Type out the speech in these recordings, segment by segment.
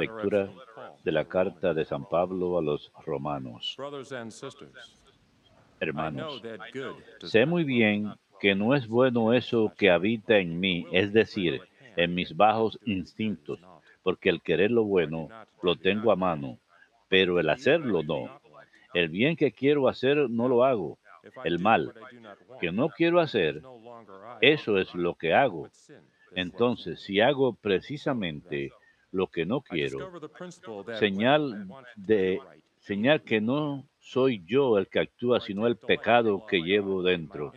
Lectura de la carta de San Pablo a los romanos. Hermanos, sé muy bien que no es bueno eso que habita en mí, es decir, en mis bajos instintos, porque el querer lo bueno lo tengo a mano, pero el hacerlo no. El bien que quiero hacer no lo hago. El mal que no quiero hacer, eso es lo que hago. Entonces, si hago precisamente lo que no quiero, señal de señal que no soy yo el que actúa, sino el pecado que llevo dentro.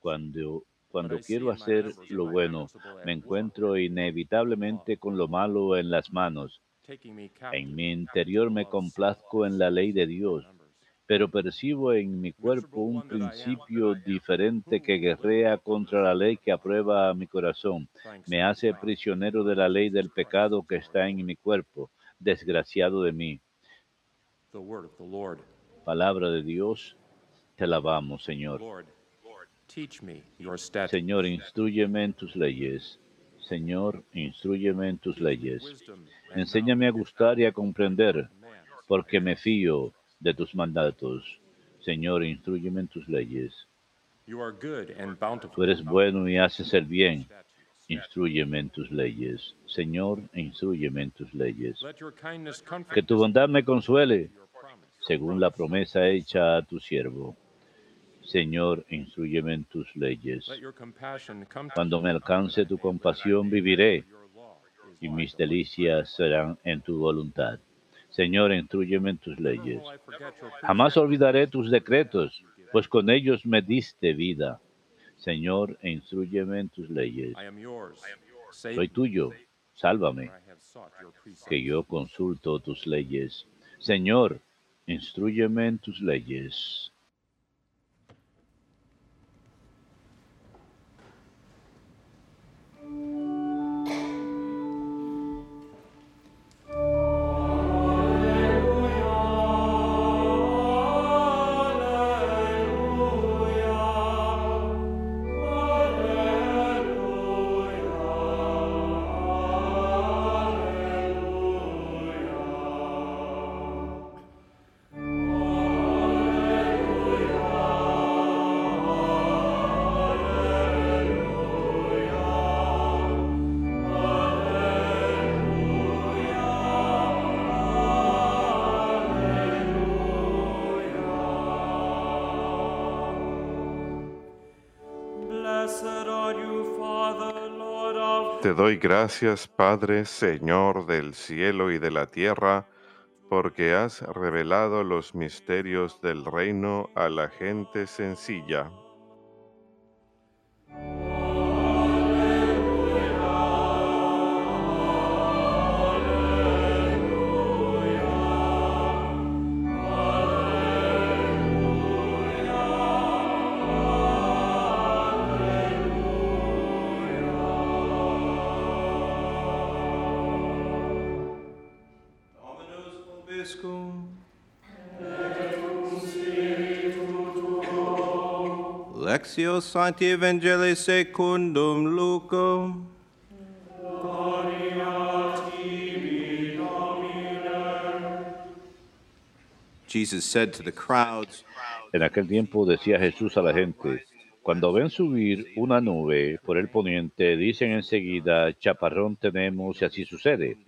Cuando cuando quiero hacer lo bueno, me encuentro inevitablemente con lo malo en las manos. En mi interior me complazco en la ley de Dios, pero percibo en mi cuerpo un principio diferente que guerrea contra la ley que aprueba mi corazón. Me hace prisionero de la ley del pecado que está en mi cuerpo. Desgraciado de mí. Palabra de Dios, te alabamos, Señor. Señor, instruyeme en tus leyes. Señor, instruyeme en tus leyes. Enséñame a gustar y a comprender, porque me fío de tus mandatos. Señor, instruyeme en tus leyes. Tú eres bueno y haces el bien. Instruyeme en tus leyes. Señor, instruyeme en tus leyes. Que tu bondad me consuele, según la promesa hecha a tu siervo. Señor, instruyeme en tus leyes. Cuando me alcance tu compasión, viviré, y mis delicias serán en tu voluntad. Señor, instruyeme en tus leyes. Jamás olvidaré tus decretos, pues con ellos me diste vida. Señor, instruyeme en tus leyes. Soy tuyo, sálvame, que yo consulto tus leyes. Señor, instruyeme en tus leyes. Te doy gracias, Padre, Señor del cielo y de la tierra, porque has revelado los misterios del reino a la gente sencilla. Lectio Sancti Evangelii secundum Lucum. Jesus said to the crowds, En aquel tiempo decía Jesús a la gente, cuando ven subir una nube por el poniente, dicen enseguida, chaparrón tenemos y así sucede.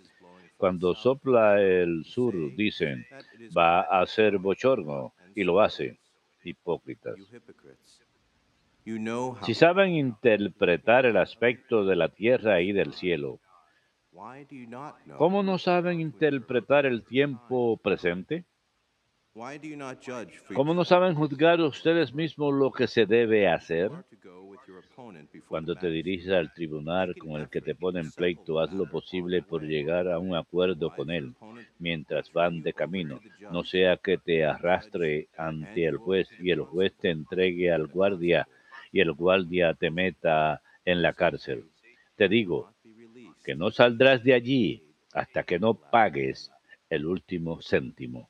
Cuando sopla el sur, dicen, va a ser bochorno, y lo hace. Hipócritas. Si saben interpretar el aspecto de la tierra y del cielo, ¿cómo no saben interpretar el tiempo presente? ¿Cómo no saben juzgar ustedes mismos lo que se debe hacer? Cuando te diriges al tribunal con el que te pone en pleito, haz lo posible por llegar a un acuerdo con él mientras van de camino. No sea que te arrastre ante el juez y el juez te entregue al guardia y el guardia te meta en la cárcel. Te digo que no saldrás de allí hasta que no pagues el último céntimo.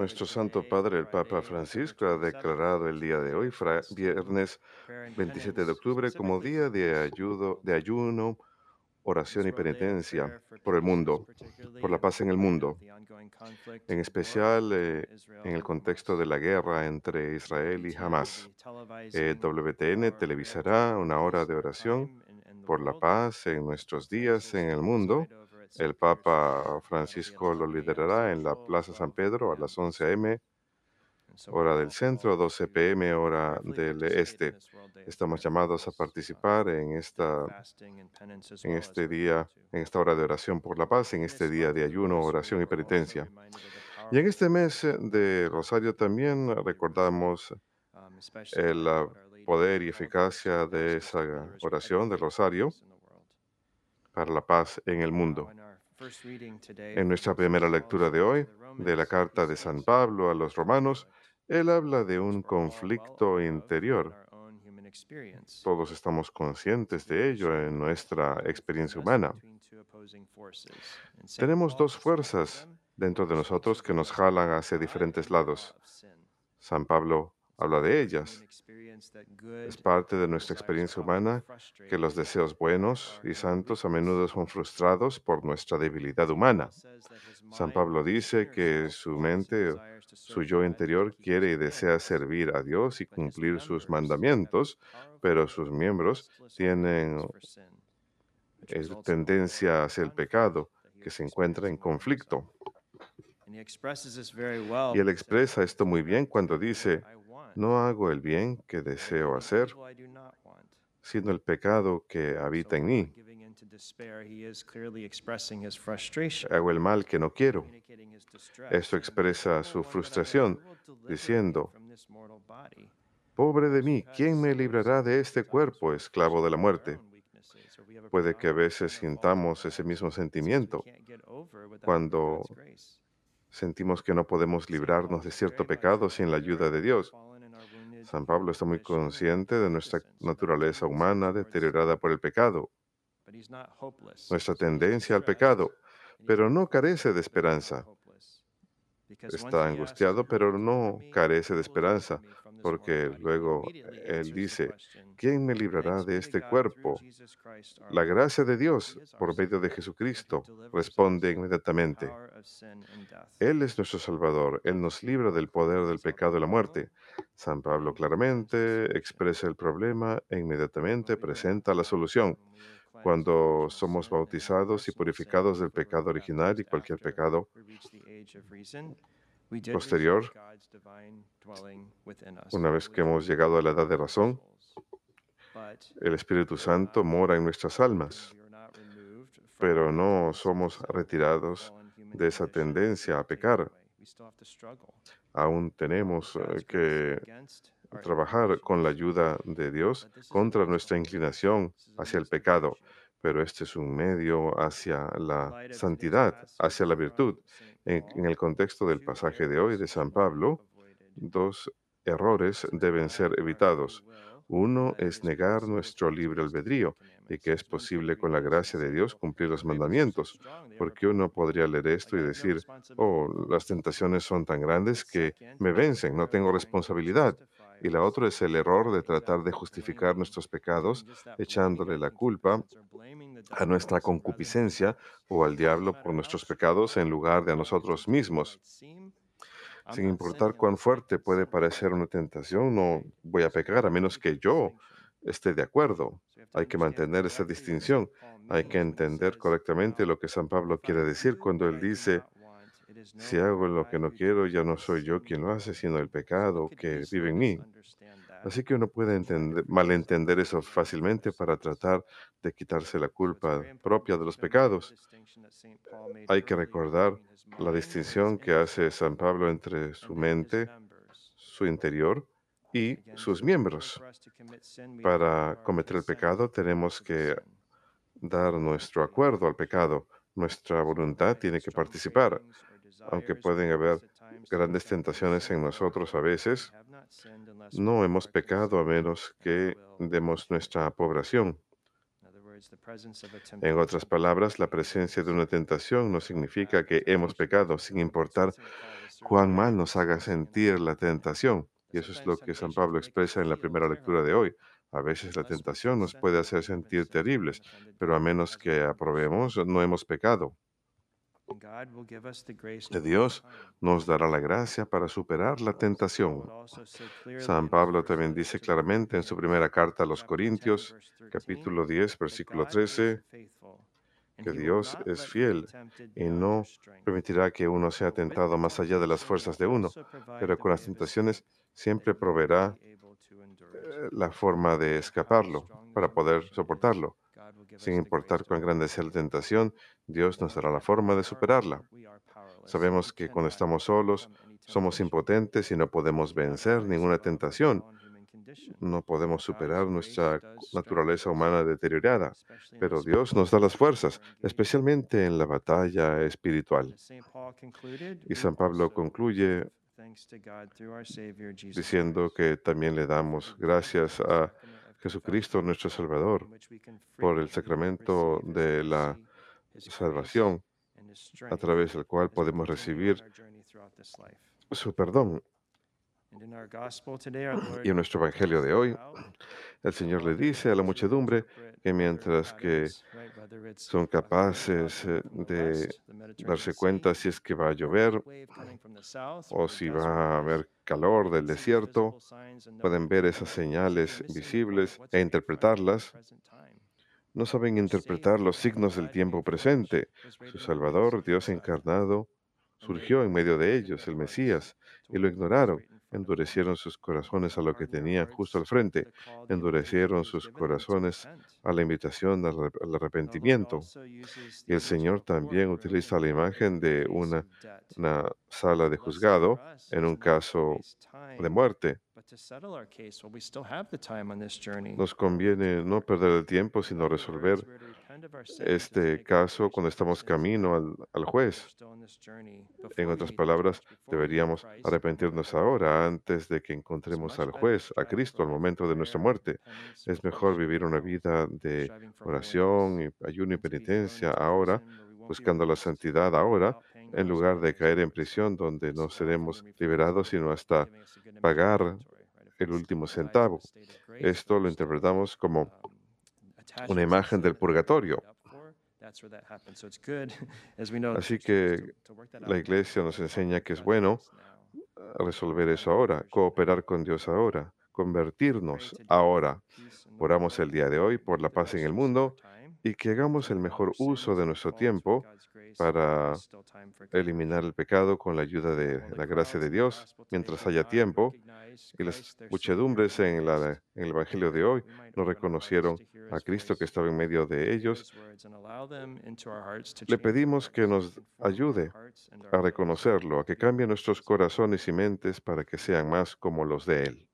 Nuestro Santo Padre, el Papa Francisco, ha declarado el día de hoy, viernes 27 de octubre, como día de, ayudo, de ayuno, oración y penitencia por el mundo, por la paz en el mundo, en especial eh, en el contexto de la guerra entre Israel y Hamas. Eh, WTN televisará una hora de oración por la paz en nuestros días en el mundo. El Papa Francisco lo liderará en la Plaza San Pedro a las 11 a.m hora del centro, 12 pm, hora del este. Estamos llamados a participar en, esta, en este día, en esta hora de oración por la paz, en este día de ayuno, oración y penitencia. Y en este mes de Rosario también recordamos el poder y eficacia de esa oración del Rosario para la paz en el mundo. En nuestra primera lectura de hoy, de la carta de San Pablo a los romanos, él habla de un conflicto interior. Todos estamos conscientes de ello en nuestra experiencia humana. Tenemos dos fuerzas dentro de nosotros que nos jalan hacia diferentes lados. San Pablo habla de ellas. Es parte de nuestra experiencia humana que los deseos buenos y santos a menudo son frustrados por nuestra debilidad humana. San Pablo dice que su mente, su yo interior quiere y desea servir a Dios y cumplir sus mandamientos, pero sus miembros tienen tendencia hacia el pecado que se encuentra en conflicto. Y él expresa esto muy bien cuando dice, no hago el bien que deseo hacer, sino el pecado que habita en mí. Hago el mal que no quiero. Esto expresa su frustración, diciendo, Pobre de mí, ¿quién me librará de este cuerpo, esclavo de la muerte? Puede que a veces sintamos ese mismo sentimiento cuando sentimos que no podemos librarnos de cierto pecado sin la ayuda de Dios. San Pablo está muy consciente de nuestra naturaleza humana deteriorada por el pecado, nuestra tendencia al pecado, pero no carece de esperanza. Está angustiado, pero no carece de esperanza, porque luego Él dice, ¿quién me librará de este cuerpo? La gracia de Dios por medio de Jesucristo responde inmediatamente. Él es nuestro Salvador, Él nos libra del poder del pecado y la muerte. San Pablo claramente expresa el problema e inmediatamente presenta la solución. Cuando somos bautizados y purificados del pecado original y cualquier pecado posterior, una vez que hemos llegado a la edad de razón, el Espíritu Santo mora en nuestras almas, pero no somos retirados de esa tendencia a pecar. Aún tenemos eh, que trabajar con la ayuda de Dios contra nuestra inclinación hacia el pecado, pero este es un medio hacia la santidad, hacia la virtud. En, el contexto del pasaje de hoy de San Pablo, dos errores deben ser evitados. Uno es negar nuestro libre albedrío y que es posible con la gracia de Dios cumplir los mandamientos, porque uno podría leer esto y decir, oh, las tentaciones son tan grandes que me vencen, no tengo responsabilidad. Y la otra es el error de tratar de justificar nuestros pecados echándole la culpa a nuestra concupiscencia o al diablo por nuestros pecados en lugar de a nosotros mismos. Sin importar cuán fuerte puede parecer una tentación, no voy a pecar a menos que yo esté de acuerdo. Hay que mantener esa distinción. Hay que entender correctamente lo que San Pablo quiere decir cuando él dice, si hago lo que no quiero, ya no soy yo quien lo hace, sino el pecado que vive en mí. Así que uno puede entender, malentender eso fácilmente para tratar de quitarse la culpa propia de los pecados. Hay que recordar la distinción que hace San Pablo entre su mente, su interior y sus miembros. Para cometer el pecado tenemos que dar nuestro acuerdo al pecado. Nuestra voluntad tiene que participar. Aunque pueden haber grandes tentaciones en nosotros a veces, no hemos pecado a menos que demos nuestra aprobación. En otras palabras, la presencia de una tentación no significa que hemos pecado, sin importar cuán mal nos haga sentir la tentación. Y eso es lo que San Pablo expresa en la primera lectura de hoy. A veces la tentación nos puede hacer sentir terribles, pero a menos que aprobemos, no hemos pecado. Dios nos dará la gracia para superar la tentación. San Pablo también dice claramente en su primera carta a los Corintios, capítulo 10, versículo 13, que Dios es fiel y no permitirá que uno sea tentado más allá de las fuerzas de uno, pero con las tentaciones siempre proveerá eh, la forma de escaparlo para poder soportarlo. Sin importar cuán grande sea la tentación, Dios nos dará la forma de superarla. Sabemos que cuando estamos solos, somos impotentes y no podemos vencer ninguna tentación. No podemos superar nuestra naturaleza humana deteriorada, pero Dios nos da las fuerzas, especialmente en la batalla espiritual. Y San Pablo concluye diciendo que también le damos gracias a Jesucristo nuestro Salvador por el sacramento de la salvación a través del cual podemos recibir su perdón. Y en nuestro Evangelio de hoy, el Señor le dice a la muchedumbre que mientras que son capaces eh, de darse cuenta si es que va a llover o si va a haber calor del desierto, pueden ver esas señales visibles e interpretarlas. No saben interpretar los signos del tiempo presente. Su Salvador, Dios encarnado, surgió en medio de ellos, el Mesías, y lo ignoraron endurecieron sus corazones a lo que tenían justo al frente, endurecieron sus corazones a la invitación al, arrepentimiento. Y el Señor también utiliza la imagen de una, una sala de juzgado en un caso de muerte. Nos conviene no perder el tiempo, sino resolver este caso cuando estamos camino al, al, juez. En otras palabras, deberíamos arrepentirnos ahora antes de que encontremos al juez, a Cristo, al momento de nuestra muerte. Es mejor vivir una vida de oración, ayuno y penitencia ahora, buscando la santidad ahora, en lugar de caer en prisión donde no seremos liberados sino hasta pagar el último centavo. Esto lo interpretamos como una imagen del purgatorio. Así que la iglesia nos enseña que es bueno resolver eso ahora, cooperar con Dios ahora, convertirnos ahora. Oramos el día de hoy por la paz en el mundo y que hagamos el mejor uso de nuestro tiempo para eliminar el pecado con la ayuda de la gracia de Dios mientras haya tiempo. Y las muchedumbres en, el Evangelio de hoy no reconocieron a Cristo que estaba en medio de ellos. Le pedimos que nos ayude a reconocerlo, a que cambie nuestros corazones y mentes para que sean más como los de Él.